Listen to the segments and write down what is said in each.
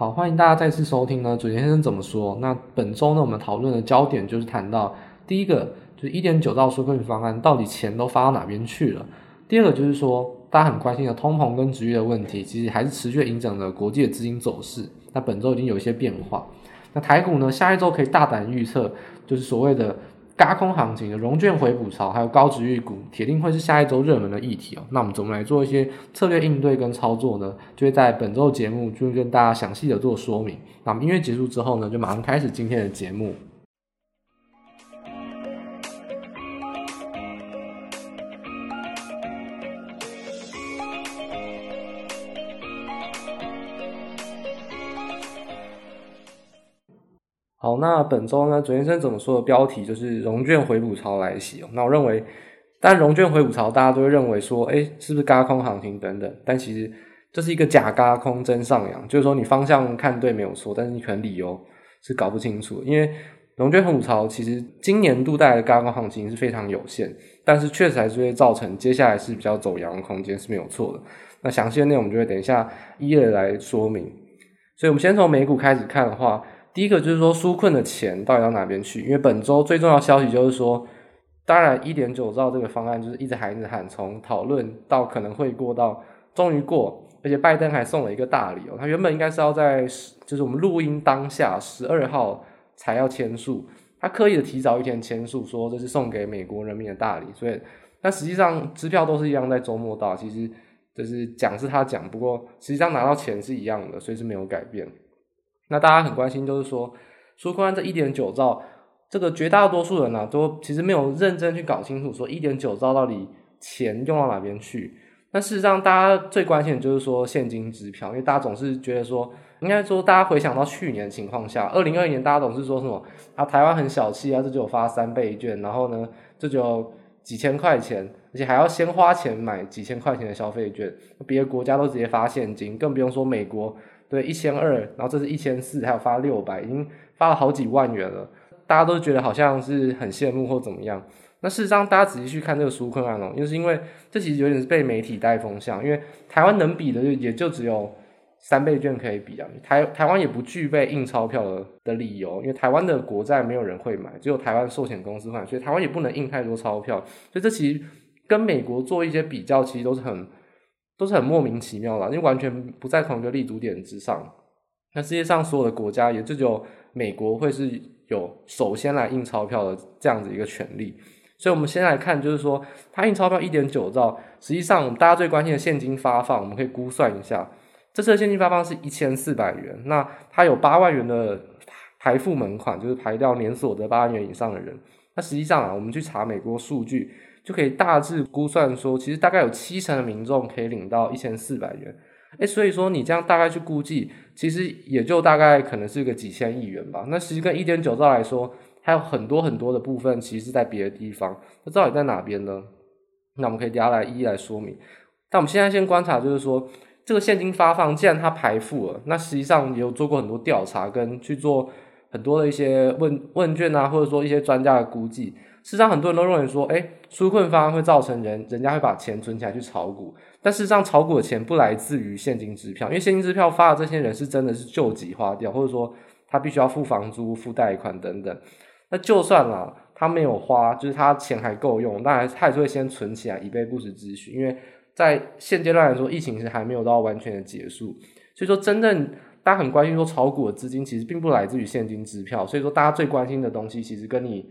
好，欢迎大家再次收听呢。准先生怎么说？那本周呢，我们讨论的焦点就是谈到第一个，就是一点九兆纾困方案到底钱都发到哪边去了？第二个就是说，大家很关心的通膨跟殖利率的问题，其实还是持续影响着国际的资金走势。那本周已经有一些变化。那台股呢，下一周可以大胆预测，就是所谓的。轧空行情的融券回补潮，还有高值预股，铁定会是下一周热门的议题哦。那我们怎么来做一些策略应对跟操作呢？就会在本周节目就会跟大家详细的做说明。那我们音乐结束之后呢，就马上开始今天的节目。好，那本周呢，准先生怎么说的标题就是融券回补潮来袭哦。那我认为，但融券回补潮，大家都会认为说，诶，是不是嘎空行情等等？但其实这是一个假嘎空真上扬，就是说你方向看对没有错，但是你可能理由是搞不清楚。因为融券回补潮其实今年度带来的嘎空行情是非常有限，但是确实还是会造成接下来是比较走阳的空间是没有错的。那详细的内容我们就会等一下一一来说明。所以我们先从美股开始看的话。第一个就是说，纾困的钱到底到哪边去？因为本周最重要消息就是说，当然一点九兆这个方案就是一直喊一直喊，从讨论到可能会过到终于过，而且拜登还送了一个大礼哦，他原本应该是要在就是我们录音当下十二号才要签署，他刻意的提早一天签署，说这是送给美国人民的大礼，所以但实际上支票都是一样在周末到，其实就是讲是他讲，不过实际上拿到钱是一样的，所以是没有改变。那大家很关心，就是说，纾困案这一点九兆，这个绝大多数人呢、啊，都其实没有认真去搞清楚，说一点九兆到底钱用到哪边去。那事实上，大家最关心的就是说现金支票，因为大家总是觉得说，应该说大家回想到去年的情况下，二零二一年大家总是说什么啊，台湾很小气啊，这就发三倍券，然后呢，这就几千块钱，而且还要先花钱买几千块钱的消费券，别的国家都直接发现金，更不用说美国。对，一千二，然后这是一千四，还有发六百，已经发了好几万元了。大家都觉得好像是很羡慕或怎么样。那事实上，大家仔细去看这个纾困案哦，就是因为这其实有点是被媒体带风向，因为台湾能比的就也就只有三倍券可以比啊。台台湾也不具备印钞票的的理由，因为台湾的国债没有人会买，只有台湾寿险公司会买，所以台湾也不能印太多钞票。所以这其实跟美国做一些比较，其实都是很。都是很莫名其妙的，因为完全不在同一个立足点之上。那世界上所有的国家，也就只有美国会是有首先来印钞票的这样子一个权利。所以，我们先来看，就是说，它印钞票一点九兆，实际上我们大家最关心的现金发放，我们可以估算一下，这次的现金发放是一千四百元。那它有八万元的排付门槛，就是排掉年所得八万元以上的人。那实际上啊，我们去查美国数据。就可以大致估算说，其实大概有七成的民众可以领到一千四百元，诶，所以说你这样大概去估计，其实也就大概可能是个几千亿元吧。那其实跟一点九兆来说，还有很多很多的部分，其实是在别的地方。那到底在哪边呢？那我们可以等下来一一来说明。但我们现在先观察，就是说这个现金发放，既然它排付了，那实际上也有做过很多调查，跟去做很多的一些问问卷啊，或者说一些专家的估计。事实上，很多人都认为说，诶，纾困方案会造成人人家会把钱存起来去炒股。但事实上，炒股的钱不来自于现金支票，因为现金支票发的这些人是真的是救急花掉，或者说他必须要付房租、付贷款等等。那就算啦，他没有花，就是他钱还够用，那还还是会先存起来以备不时之需。因为在现阶段来说，疫情是还没有到完全的结束，所以说真正大家很关心说炒股的资金其实并不来自于现金支票。所以说大家最关心的东西，其实跟你。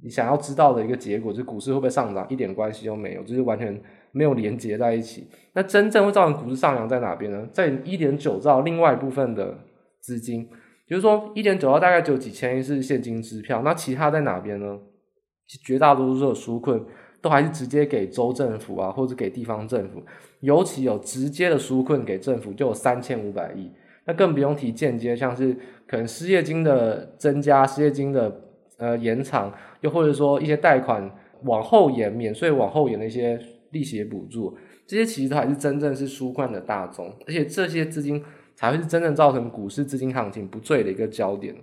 你想要知道的一个结果，就是股市会不会上涨，一点关系都没有，就是完全没有连接在一起。那真正会造成股市上扬在哪边呢？在一点九兆另外一部分的资金，比如说一点九兆大概只有几千亿是现金支票，那其他在哪边呢？绝大多数的纾困都还是直接给州政府啊，或者给地方政府，尤其有直接的纾困给政府就有三千五百亿，那更不用提间接，像是可能失业金的增加，失业金的。呃，延长又或者说一些贷款往后延、免税往后延的一些利息补助，这些其实才是真正是纾困的大宗，而且这些资金才会是真正造成股市资金行情不坠的一个焦点。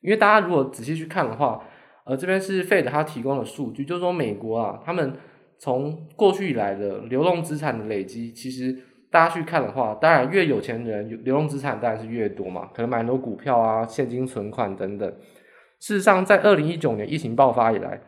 因为大家如果仔细去看的话，呃，这边是 Fed 他提供的数据，就是说美国啊，他们从过去以来的流动资产的累积，其实大家去看的话，当然越有钱人流动资产当然是越多嘛，可能买很多股票啊、现金存款等等。事实上，在二零一九年疫情爆发以来，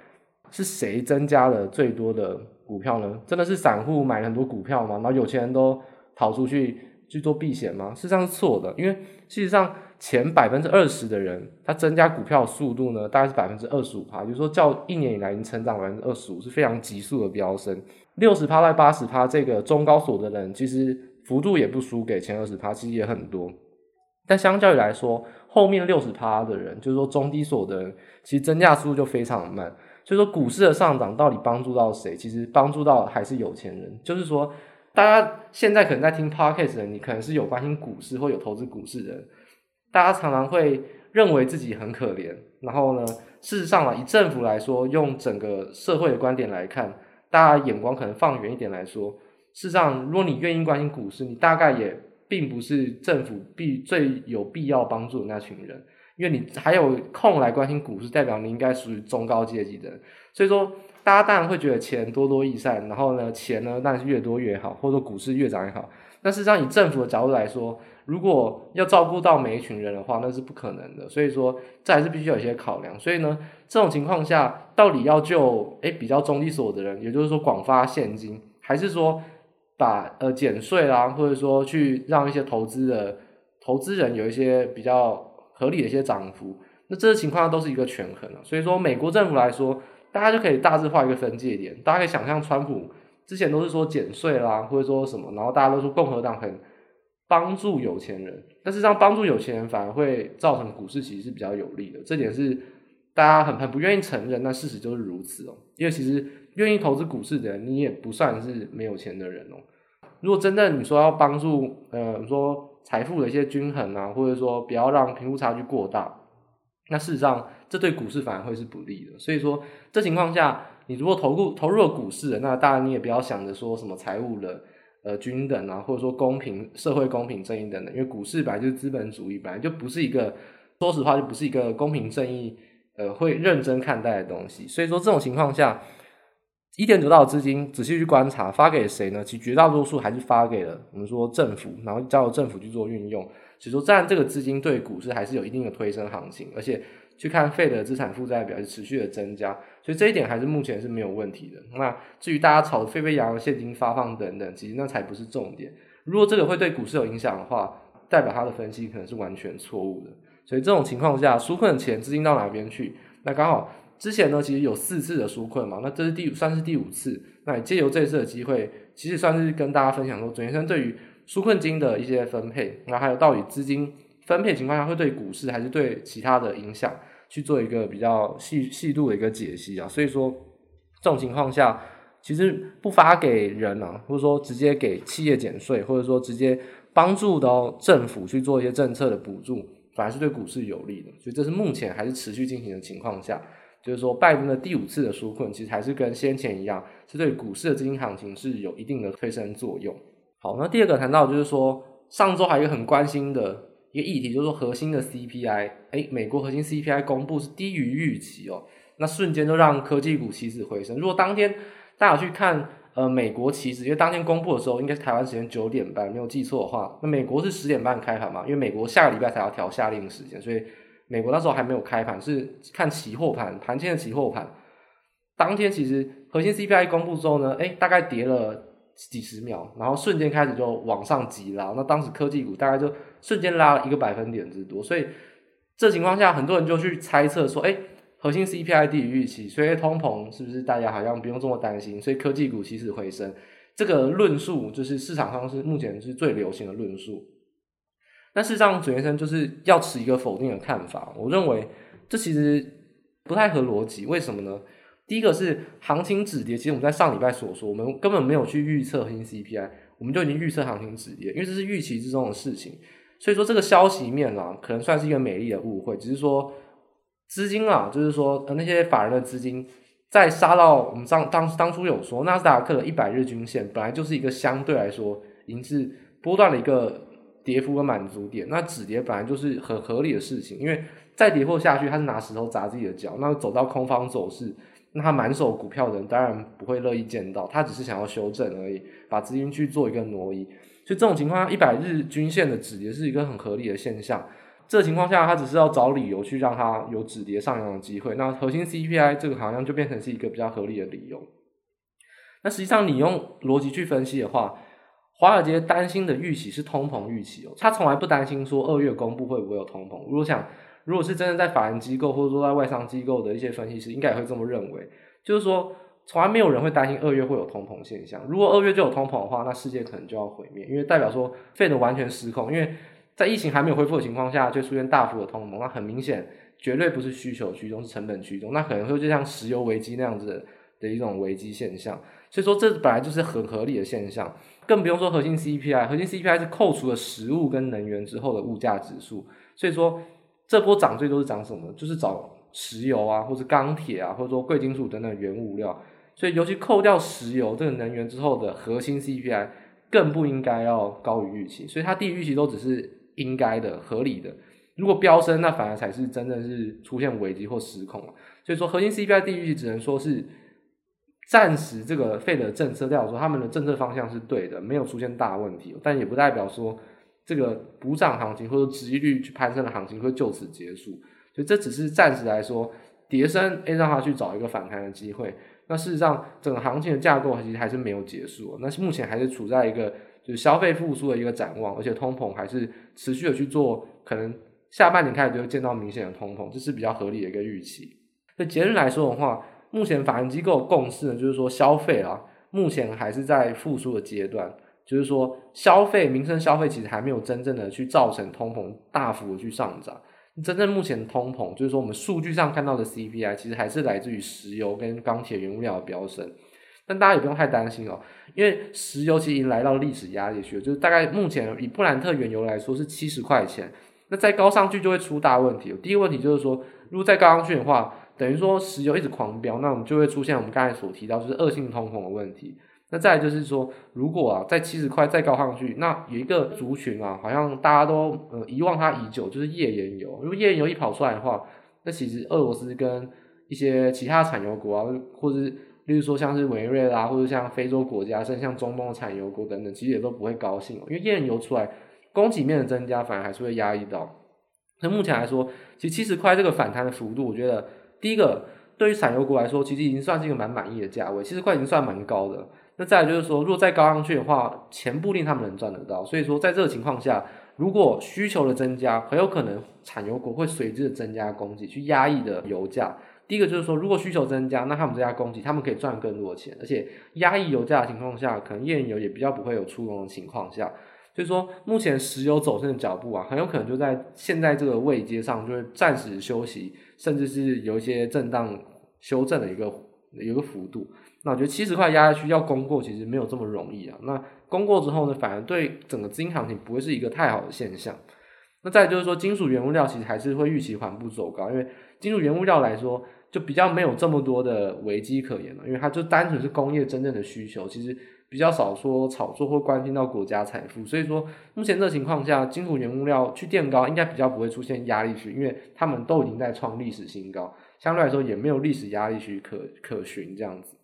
是谁增加了最多的股票呢？真的是散户买了很多股票吗？然后有钱人都逃出去去做避险吗？事实上是错的，因为事实上前百分之二十的人，他增加股票速度呢，大概是百分之二十五趴，就是说较一年以来已经成长百分之二十五，是非常急速的飙升。六十趴到八十趴，这个中高所得的人，其实幅度也不输给前二十趴，其实也很多。但相较于来说，后面六十趴的人，就是说中低所得人，其实增加速度就非常慢。所以说股市的上涨到底帮助到谁？其实帮助到还是有钱人。就是说，大家现在可能在听 Podcast 的，你可能是有关心股市或有投资股市的人，大家常常会认为自己很可怜。然后呢，事实上啊，以政府来说，用整个社会的观点来看。大家眼光可能放远一点来说，事实上，如果你愿意关心股市，你大概也并不是政府必最有必要帮助的那群人，因为你还有空来关心股市，代表你应该属于中高阶级的人。所以说，大家当然会觉得钱多多益善，然后呢，钱呢当然是越多越好，或者股市越涨越好。但事实上，以政府的角度来说，如果要照顾到每一群人的话，那是不可能的。所以说，这还是必须有一些考量。所以呢，这种情况下，到底要救诶比较中低所得的人，也就是说广发现金，还是说把呃减税啦，或者说去让一些投资的投资人有一些比较合理的一些涨幅？那这些情况都是一个权衡啊。所以说，美国政府来说，大家就可以大致画一个分界点。大家可以想象，川普之前都是说减税啦，或者说什么，然后大家都说共和党很。帮助有钱人，但是这样帮助有钱人反而会造成股市其实是比较有利的，这点是大家很很不愿意承认，但事实就是如此哦。因为其实愿意投资股市的人，你也不算是没有钱的人哦。如果真的你说要帮助，呃，说财富的一些均衡啊，或者说不要让贫富差距过大，那事实上这对股市反而会是不利的。所以说这情况下，你如果投入投入了股市，那当然你也不要想着说什么财务的。呃，均等啊，或者说公平、社会公平正义等等，因为股市本来就是资本主义，本来就不是一个，说实话就不是一个公平正义，呃，会认真看待的东西。所以说这种情况下，一点得到的资金，仔细去观察，发给谁呢？其绝大多数还是发给了我们说政府，然后交由政府去做运用。所以说，占这个资金对股市还是有一定的推升行情，而且。去看费的资产负债表是持续的增加，所以这一点还是目前是没有问题的。那至于大家炒的沸沸扬扬现金发放等等，其实那才不是重点。如果这个会对股市有影响的话，代表他的分析可能是完全错误的。所以这种情况下，纾困的钱资金到哪边去？那刚好之前呢，其实有四次的纾困嘛，那这是第算是第五次。那也借由这次的机会，其实算是跟大家分享说，准先生对于纾困金的一些分配，那还有到底资金。分配情况下会对股市还是对其他的影响去做一个比较细细度的一个解析啊，所以说这种情况下，其实不发给人啊，或者说直接给企业减税，或者说直接帮助到政府去做一些政策的补助，反而是对股市有利的。所以这是目前还是持续进行的情况下，就是说拜登的第五次的纾困，其实还是跟先前一样，是对股市的资金行情是有一定的推升作用。好，那第二个谈到就是说上周还有一个很关心的。一个议题就是说，核心的 CPI，哎，美国核心 CPI 公布是低于预期哦，那瞬间就让科技股起死回生。如果当天大家去看呃美国期指，因为当天公布的时候应该是台湾时间九点半，没有记错的话，那美国是十点半开盘嘛，因为美国下个礼拜才要调夏令时间，所以美国那时候还没有开盘，是看期货盘，盘前的期货盘。当天其实核心 CPI 公布之后呢，哎，大概跌了。几十秒，然后瞬间开始就往上急拉，那当时科技股大概就瞬间拉了一个百分点之多，所以这情况下，很多人就去猜测说，哎，核心 CPI 低于预期，所以通膨是不是大家好像不用这么担心？所以科技股起死回生，这个论述就是市场上是目前是最流行的论述。但事实上，准先生就是要持一个否定的看法，我认为这其实不太合逻辑，为什么呢？第一个是行情止跌，其实我们在上礼拜所说，我们根本没有去预测核心 CPI，我们就已经预测行情止跌，因为这是预期之中的事情。所以说这个消息面啊，可能算是一个美丽的误会，只是说资金啊，就是说呃那些法人的资金在杀到我们上当当初有说纳斯达克的一百日均线本来就是一个相对来说已经是波段的一个跌幅的满足点，那止跌本来就是很合理的事情，因为再跌破下去，他是拿石头砸自己的脚，那走到空方走势。那他满手股票的人当然不会乐意见到，他只是想要修正而已，把资金去做一个挪移。所以这种情况下，一百日均线的止跌是一个很合理的现象。这情况下，他只是要找理由去让它有止跌上扬的机会。那核心 CPI 这个好像就变成是一个比较合理的理由。那实际上，你用逻辑去分析的话，华尔街担心的预期是通膨预期哦，他从来不担心说二月公布会不会有通膨。如果想，如果是真的在法人机构或者说在外商机构的一些分析师，应该也会这么认为，就是说，从来没有人会担心二月会有通膨现象。如果二月就有通膨的话，那世界可能就要毁灭，因为代表说费的完全失控，因为在疫情还没有恢复的情况下，就出现大幅的通膨，那很明显绝对不是需求驱动，是成本驱动，那可能会就像石油危机那样子的，的一种危机现象。所以说，这本来就是很合理的现象，更不用说核心 CPI，核心 CPI 是扣除了食物跟能源之后的物价指数。所以说，这波涨最多是涨什么？就是涨石油啊，或者钢铁啊，或者说贵金属等等原物料。所以，尤其扣掉石油这个能源之后的核心 CPI，更不应该要高于预期。所以，它低于预期都只是应该的、合理的。如果飙升，那反而才是真的是出现危机或失控了。所以说，核心 CPI 低于预期只能说是。暂时这个费的政策，代表说他们的政策方向是对的，没有出现大问题，但也不代表说这个补涨行情或者殖利率去攀升的行情会就此结束，所以这只是暂时来说，叠升，诶让它去找一个反弹的机会。那事实上，整个行情的架构其实还是没有结束，那目前还是处在一个就是消费复苏的一个展望，而且通膨还是持续的去做，可能下半年开始就会见到明显的通膨，这是比较合理的一个预期。那结论来说的话。目前法人机构共识呢，就是说消费啊，目前还是在复苏的阶段，就是说消费、民生消费其实还没有真正的去造成通膨大幅的去上涨。真正目前通膨，就是说我们数据上看到的 CPI，其实还是来自于石油跟钢铁原物料的飙升。但大家也不用太担心哦，因为石油其实已经来到历史压力区了，就是大概目前以布兰特原油来说是七十块钱，那再高上去就会出大问题。第一个问题就是说，如果再高上去的话，等于说石油一直狂飙，那我们就会出现我们刚才所提到就是恶性通膨的问题。那再就是说，如果啊在七十块再高上去，那有一个族群啊，好像大家都呃遗忘它已久，就是页岩油。如果页岩油一跑出来的话，那其实俄罗斯跟一些其他产油国啊，或者例如说像是委内瑞拉，或者像非洲国家，甚至像中东的产油国等等，其实也都不会高兴，因为页岩油出来，供给面的增加反而还是会压抑到。那目前来说，其实七十块这个反弹的幅度，我觉得。第一个，对于产油国来说，其实已经算是一个蛮满意的价位，七十块已经算蛮高的。那再来就是说，如果再高上去的话，钱不一定他们能赚得到。所以说，在这个情况下，如果需求的增加，很有可能产油国会随之的增加供给，去压抑的油价。第一个就是说，如果需求增加，那他们增加供给，他们可以赚更多的钱，而且压抑油价的情况下，可能页岩油也比较不会有出笼的情况下。所以说，目前石油走升的脚步啊，很有可能就在现在这个位阶上，就会暂时休息，甚至是有一些震荡修正的一个有一个幅度。那我觉得七十块压下去要攻过，其实没有这么容易啊。那攻过之后呢，反而对整个资金行情不会是一个太好的现象。那再就是说，金属原物料其实还是会预期缓步走高，因为金属原物料来说，就比较没有这么多的危机可言了，因为它就单纯是工业真正的需求，其实。比较少说炒作或关心到国家财富，所以说目前这情况下，金属原物料去垫高，应该比较不会出现压力区，因为他们都已经在创历史新高，相对来说也没有历史压力区可可循这样子。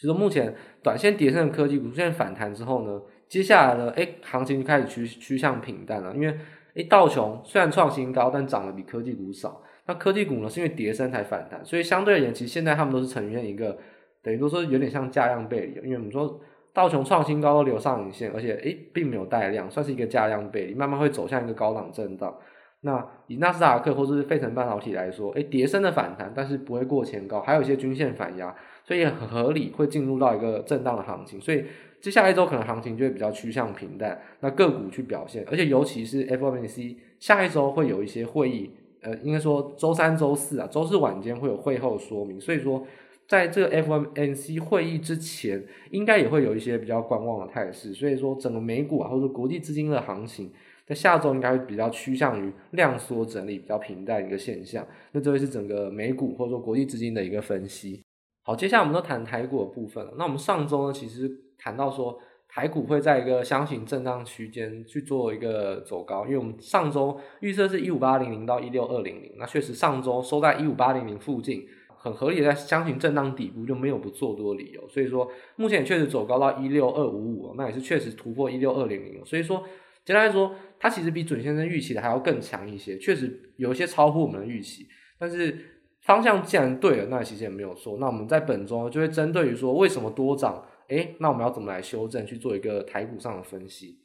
其实目前短线跌升的科技股出现反弹之后呢，接下来呢，诶行情就开始趋趋向平淡了，因为诶道琼虽然创新高，但涨得比科技股少。那科技股呢，是因为跌升才反弹，所以相对而言，其实现在他们都是呈现一个。等于都说有点像价量背离，因为我们说道琼创新高都留上影线，而且诶并没有带量，算是一个价量背离，慢慢会走向一个高档震荡。那以纳斯达克或者是费城半导体来说，诶跌升的反弹，但是不会过前高，还有一些均线反压，所以很合理会进入到一个震荡的行情。所以接下来一周可能行情就会比较趋向平淡，那个股去表现，而且尤其是 FOMC 下一周会有一些会议，呃，应该说周三、周四啊，周四晚间会有会后说明，所以说。在这个 FOMC 会议之前，应该也会有一些比较观望的态势，所以说整个美股啊，或者说国际资金的行情，在下周应该会比较趋向于量缩整理，比较平淡一个现象。那这会是整个美股或者说国际资金的一个分析。好，接下来我们都谈台股的部分了。那我们上周呢，其实谈到说台股会在一个箱型震荡区间去做一个走高，因为我们上周预测是一五八零零到一六二零零，那确实上周收在一五八零零附近。很合理的在箱型震荡底部，就没有不做多的理由。所以说，目前也确实走高到一六二五五，那也是确实突破一六二零零。所以说，简单来说，它其实比准先生预期的还要更强一些，确实有一些超乎我们的预期。但是方向既然对了，那其实也没有错。那我们在本周就会针对于说为什么多涨，诶，那我们要怎么来修正，去做一个台股上的分析。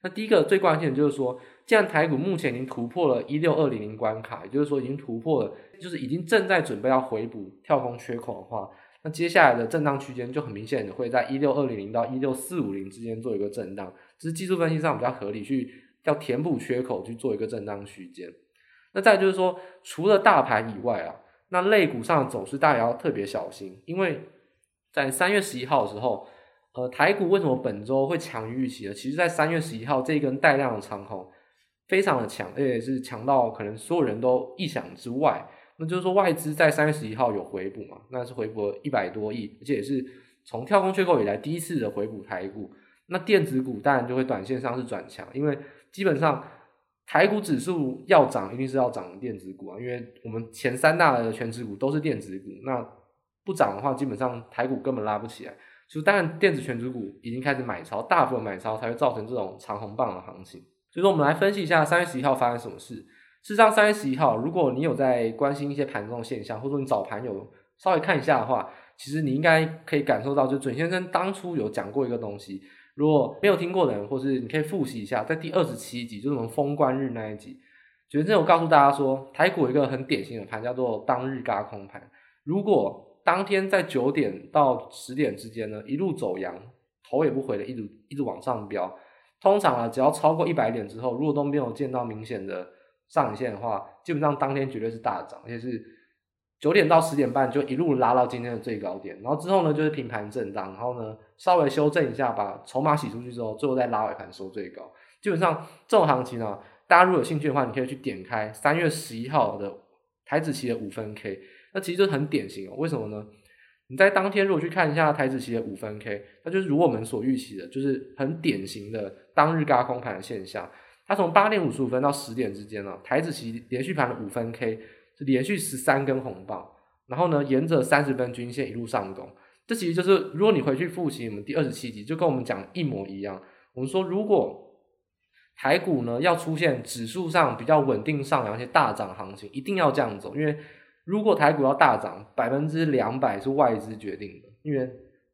那第一个最关键的就是说，既然台股目前已经突破了一六二零零关卡，也就是说已经突破了，就是已经正在准备要回补跳空缺口的话，那接下来的震荡区间就很明显的会在一六二零零到一六四五零之间做一个震荡，这是技术分析上比较合理，去要填补缺口去做一个震荡区间。那再就是说，除了大盘以外啊，那类股上的走势大家要特别小心，因为在三月十一号的时候。呃，台股为什么本周会强于预期呢？其实，在三月十一号这一根带量的长红非常的强，而且是强到可能所有人都意想之外。那就是说，外资在三月十一号有回补嘛？那是回补了一百多亿，而且也是从跳空缺口以来第一次的回补台股。那电子股当然就会短线上是转强，因为基本上台股指数要涨，一定是要涨电子股啊，因为我们前三大的权值股都是电子股，那不涨的话，基本上台股根本拉不起来。就当然，电子权值股已经开始买超，大部分买超才会造成这种长红棒的行情。所以说，我们来分析一下三月十一号发生什么事。事实上，三月十一号，如果你有在关心一些盘中现象，或者说你早盘有稍微看一下的话，其实你应该可以感受到，就准先生当初有讲过一个东西。如果没有听过的人，或是你可以复习一下，在第二十七集，就是我们封关日那一集，准先生有告诉大家说，台股有一个很典型的盘，叫做当日轧空盘。如果当天在九点到十点之间呢，一路走阳，头也不回的一直一直往上飙。通常啊，只要超过一百点之后，如果都没有见到明显的上影线的话，基本上当天绝对是大涨，而且是九点到十点半就一路拉到今天的最高点。然后之后呢，就是平盘震荡，然后呢稍微修正一下，把筹码洗出去之后，最后再拉尾盘收最高。基本上这种行情呢，大家如果有兴趣的话，你可以去点开三月十一号的台子期的五分 K。那其实就很典型哦，为什么呢？你在当天如果去看一下台指期的五分 K，那就是如我们所预期的，就是很典型的当日轧空盘的现象。它从八点五十五分到十点之间呢，台指期连续盘的五分 K 是连续十三根红棒，然后呢，沿着三十分均线一路上攻。这其实就是如果你回去复习我们第二十七集，就跟我们讲一模一样。我们说如果台股呢要出现指数上比较稳定上扬一些大涨行情，一定要这样走，因为。如果台股要大涨，百分之两百是外资决定的，因为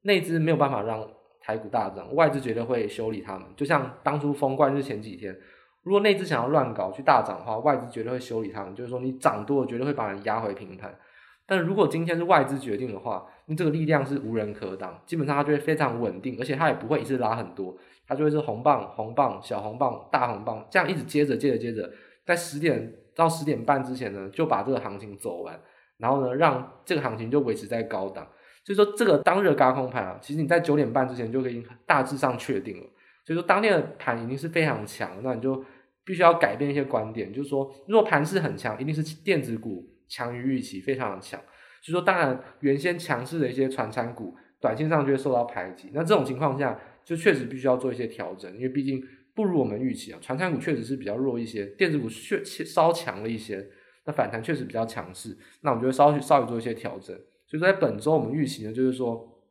内资没有办法让台股大涨，外资绝对会修理他们。就像当初封关日前几天，如果内资想要乱搞去大涨的话，外资绝对会修理他们，就是说你涨多了绝对会把人压回平盘。但如果今天是外资决定的话，那这个力量是无人可挡，基本上它就会非常稳定，而且它也不会一次拉很多，它就会是红棒、红棒、小红棒、大红棒，这样一直接着接着接着，在十点。到十点半之前呢，就把这个行情走完，然后呢，让这个行情就维持在高档。所以说，这个当日的高空盘啊，其实你在九点半之前就可以大致上确定了。所以说，当天的盘已经是非常强，那你就必须要改变一些观点，就是说，如果盘势很强，一定是电子股强于预期，非常的强。所以说，当然原先强势的一些传产股，短线上就会受到排挤。那这种情况下，就确实必须要做一些调整，因为毕竟。不如我们预期啊，传产股确实是比较弱一些，电子股确稍强了一些，那反弹确实比较强势，那我们就稍微稍微做一些调整。所以说在本周我们预期呢，就是说，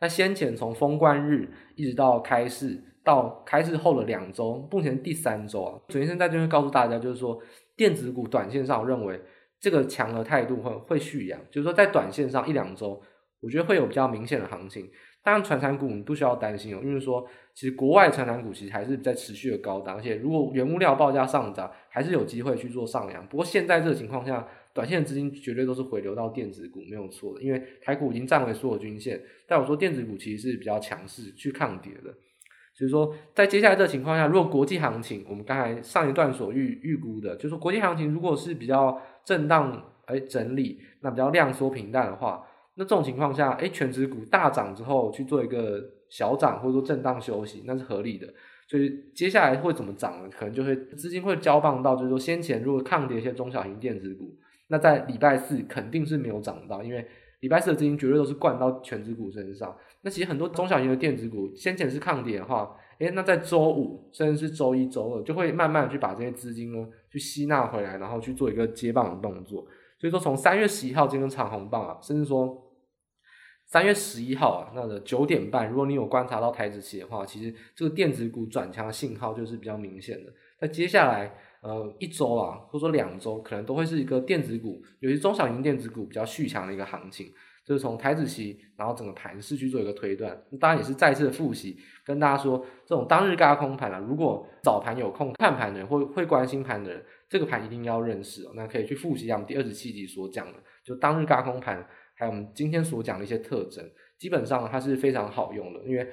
那先前从封关日一直到开市，到开市后的两周，目前第三周啊，准先生在这边告诉大家，就是说电子股短线上我认为这个强的态度会会续扬，就是说在短线上一两周，我觉得会有比较明显的行情。当然，传产股你不需要担心哦，因为说其实国外传产股其实还是在持续的高档，而且如果原物料报价上涨，还是有机会去做上扬。不过现在这个情况下，短线的资金绝对都是回流到电子股，没有错的，因为台股已经站回所有均线。但我说电子股其实是比较强势去抗跌的，所以说在接下来这个情况下，如果国际行情我们刚才上一段所预预估的，就是说国际行情如果是比较震荡而整理，那比较量缩平淡的话。那这种情况下，哎，权值股大涨之后去做一个小涨或者说震荡休息，那是合理的。所以接下来会怎么涨呢？可能就会资金会交棒到，就是说先前如果抗跌一些中小型电子股，那在礼拜四肯定是没有涨到，因为礼拜四的资金绝对都是灌到权值股身上。那其实很多中小型的电子股先前是抗跌的话，哎，那在周五甚至是周一周二就会慢慢去把这些资金呢去吸纳回来，然后去做一个接棒的动作。所以说从三月十一号这根长红棒啊，甚至说三月十一号啊，那个九点半，如果你有观察到台指期的话，其实这个电子股转强的信号就是比较明显的。那接下来呃一周啊，或者说两周，可能都会是一个电子股，尤其中小型电子股比较续强的一个行情。就是从台指期，然后整个盘势去做一个推断，当然也是再次的复习，跟大家说，这种当日轧空盘啊，如果早盘有空看盘的人，或会关心盘的人，这个盘一定要认识哦。那可以去复习一下我们第二十七集所讲的，就当日轧空盘，还有我们今天所讲的一些特征，基本上它是非常好用的，因为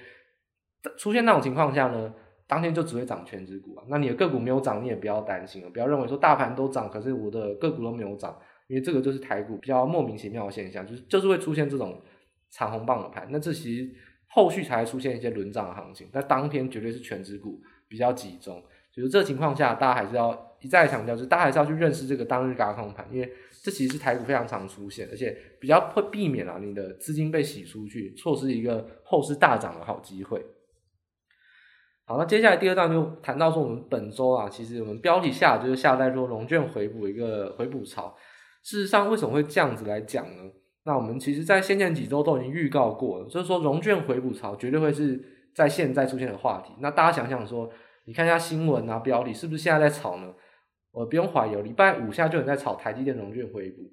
出现那种情况下呢，当天就只会涨全值股啊，那你的个股没有涨，你也不要担心了，不要认为说大盘都涨，可是我的个股都没有涨。因为这个就是台股比较莫名其妙的现象，就是就是会出现这种长红棒的盘，那这其实后续才会出现一些轮涨的行情，那当天绝对是全值股比较集中，就是这情况下，大家还是要一再强调，就是大家还是要去认识这个当日轧空盘，因为这其实是台股非常常出现，而且比较会避免啊你的资金被洗出去，错失一个后市大涨的好机会。好，那接下来第二段就谈到说，我们本周啊，其实我们标题下就是下在说融券回补一个回补潮。事实上，为什么会这样子来讲呢？那我们其实，在先前几周都已经预告过了，就是说融券回补潮绝对会是在现在出现的话题。那大家想想说，你看一下新闻啊，标题是不是现在在炒呢？我不用怀疑，礼拜五现在就有人在炒台积电融券回补，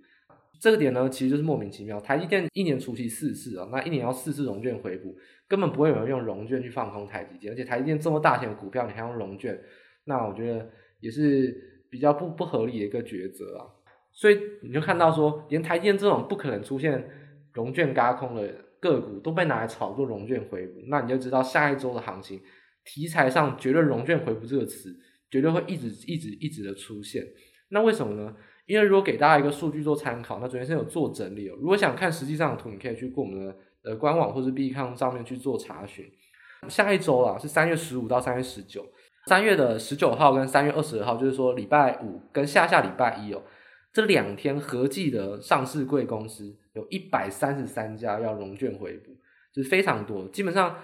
这个点呢，其实就是莫名其妙。台积电一年除息四次啊，那一年要四次融券回补，根本不会有人用融券去放空台积电，而且台积电这么大钱的股票，你还用融券，那我觉得也是比较不不合理的一个抉择啊。所以你就看到说，连台积电这种不可能出现融券轧空的个股都被拿来炒作融券回补，那你就知道下一周的行情题材上绝对融券回补这个词绝对会一直一直一直的出现。那为什么呢？因为如果给大家一个数据做参考，那昨天是有做整理哦。如果想看实际上的图，你可以去过我们的呃官网或是 B 康上面去做查询。下一周啊是三月十五到三月十九，三月的十九号跟三月二十二号，就是说礼拜五跟下下礼拜一哦。这两天合计的上市贵公司有一百三十三家要融券回补，就是非常多。基本上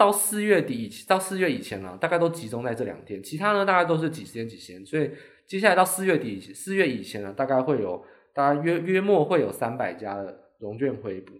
到四月底到四月以前啊，大概都集中在这两天。其他呢，大概都是几十天几十天。所以接下来到四月底四月以前呢，大概会有大概约约莫会有三百家的融券回补。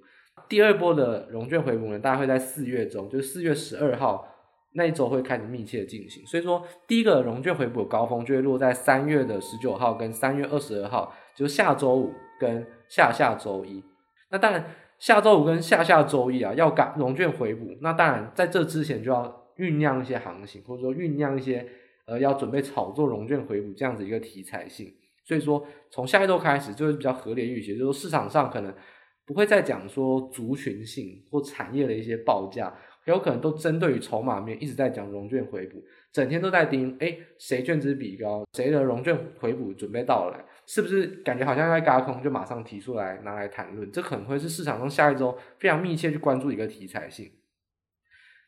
第二波的融券回补呢，大概会在四月中，就是四月十二号。那一周会开始密切进行，所以说第一个融券回补的高峰就会落在三月的十九号跟三月二十二号，就是下周五跟下下周一。那当然下周五跟下下周一啊要赶融券回补，那当然在这之前就要酝酿一些行情，或者说酝酿一些呃要准备炒作融券回补这样子一个题材性。所以说从下一周开始就是比较合理预期，就是说市场上可能不会再讲说族群性或产业的一些报价。有可能都针对于筹码面一直在讲融券回补，整天都在盯，哎，谁券资比高，谁的融券回补准备到来，是不是感觉好像在嘎空，就马上提出来拿来谈论？这可能会是市场上下一周非常密切去关注一个题材性。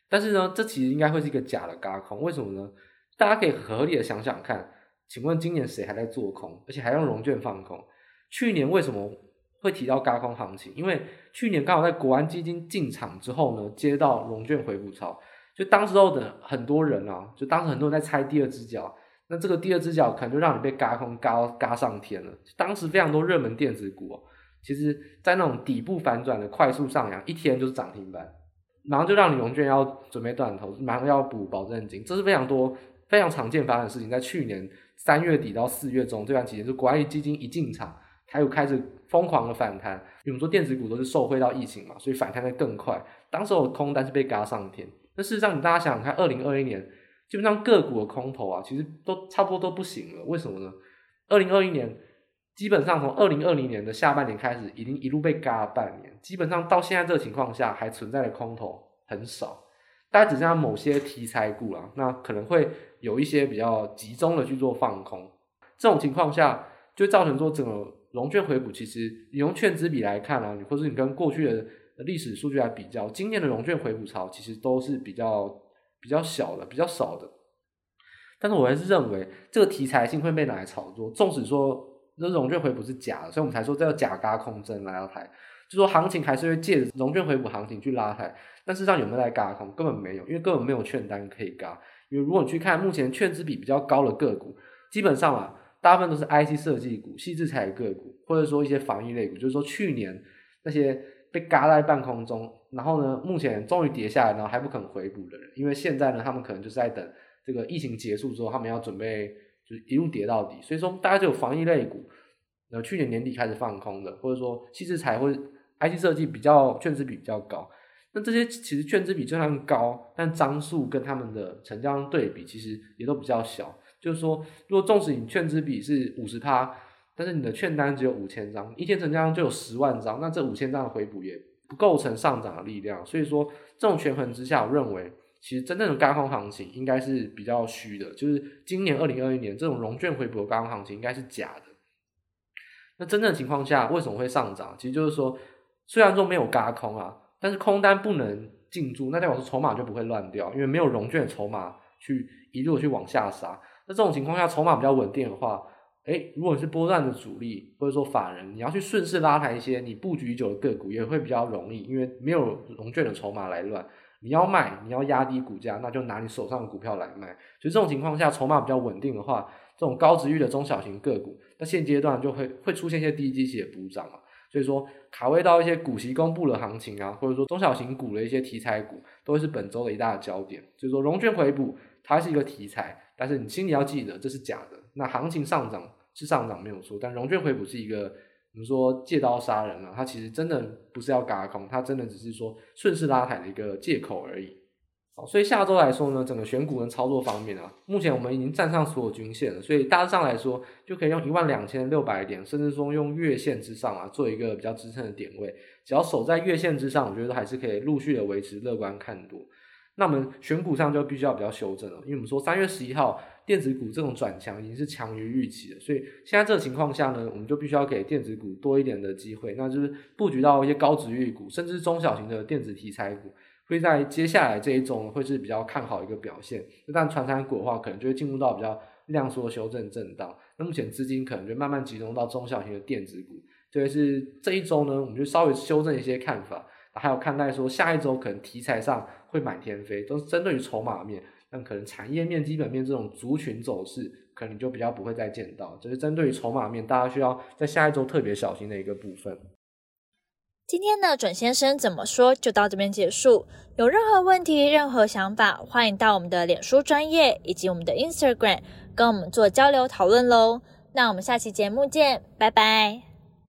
但是呢，这其实应该会是一个假的嘎空，为什么呢？大家可以合理的想想看，请问今年谁还在做空，而且还用融券放空？去年为什么？会提到嘎空行情，因为去年刚好在国安基金进场之后呢，接到融券回补潮，就当时候的很多人啊，就当时很多人在猜第二只脚，那这个第二只脚可能就让你被嘎空轧轧上天了。当时非常多热门电子股，其实在那种底部反转的快速上扬，一天就是涨停板，然后就让你融券要准备断头，马上要补保证金，这是非常多非常常见发生的事情。在去年三月底到四月中这段期间，就国安基金一进场。还有开始疯狂的反弹，我们说电子股都是受惠到疫情嘛，所以反弹的更快。当时我空单是被嘎上天。那事实上，你大家想想看，二零二一年基本上个股的空头啊，其实都差不多都不行了。为什么呢？二零二一年基本上从二零二零年的下半年开始，已经一路被嘎了半年，基本上到现在这个情况下，还存在的空头很少，大概只剩下某些题材股啊，那可能会有一些比较集中的去做放空。这种情况下，就造成说整个。融券回补其实，你用券资比来看啊，你或者你跟过去的历史数据来比较，今年的融券回补潮其实都是比较比较小的，比较少的。但是我还是认为这个题材性会被拿来炒作，纵使说这融券回补是假的，所以我们才说这叫假嘎空真来到台，就说行情还是会借着融券回补行情去拉抬。但事实上有没有在嘎空？根本没有，因为根本没有券单可以嘎。因为如果你去看目前券资比比较高的个股，基本上啊。大部分都是 IC 设计股、矽智财个股，或者说一些防疫类股，就是说去年那些被嘎在半空中，然后呢，目前终于跌下来，然后还不肯回补的人，因为现在呢，他们可能就是在等这个疫情结束之后，他们要准备就是一路跌到底，所以说大家就有防疫类股，呃，去年年底开始放空的，或者说矽智财或者 IC 设计比较券资比比较高。那这些其实券资比就算高，但张数跟他们的成交量对比，其实也都比较小。就是说，如果纵使你券资比是五十趴，但是你的券单只有五千张，一天成交量就有十万张，那这五千张的回补也不构成上涨的力量。所以说，这种权衡之下，我认为其实真正的轧空行情应该是比较虚的。就是今年二零二一年这种融券回补的轧空行情应该是假的。那真正情况下为什么会上涨？其实就是说，虽然说没有嘎空啊。但是空单不能进驻，那代表说筹码就不会乱掉，因为没有融券筹码去一路去往下杀。那这种情况下，筹码比较稳定的话，诶，如果是波段的主力或者说法人，你要去顺势拉抬一些你布局已久的个股，也会比较容易，因为没有融券的筹码来乱。你要卖，你要压低股价，那就拿你手上的股票来卖。所以这种情况下，筹码比较稳定的话，这种高值域的中小型个股，那现阶段就会会出现一些低基期的补涨嘛。所以说，卡位到一些股息公布的行情啊，或者说中小型股的一些题材股，都是本周的一大焦点。就是说，融券回补它是一个题材，但是你心里要记得这是假的。那行情上涨是上涨没有错，但融券回补是一个我们说借刀杀人啊，它其实真的不是要嘎空，它真的只是说顺势拉抬的一个借口而已。好，所以下周来说呢，整个选股跟操作方面啊，目前我们已经站上所有均线了，所以大致上来说，就可以用一万两千六百点，甚至说用月线之上啊，做一个比较支撑的点位。只要守在月线之上，我觉得还是可以陆续的维持乐观看多。那我们选股上就必须要比较修正了，因为我们说三月十一号电子股这种转强已经是强于预期的，所以现在这个情况下呢，我们就必须要给电子股多一点的机会，那就是布局到一些高殖利率股，甚至中小型的电子题材股。会在接下来这一周会是比较看好一个表现，但传产股的话，可能就会进入到比较量缩修正震荡。那目前资金可能就慢慢集中到中小型的电子股，这个是这一周呢，我们就稍微修正一些看法，还有看待说下一周可能题材上会满天飞，都是针对于筹码面，但可能产业面、基本面这种族群走势，可能就比较不会再见到，这、就是针对于筹码面，大家需要在下一周特别小心的一个部分。今天的准先生怎么说就到这边结束。有任何问题、任何想法，欢迎到我们的脸书专业以及我们的 Instagram 跟我们做交流讨论喽。那我们下期节目见，拜拜。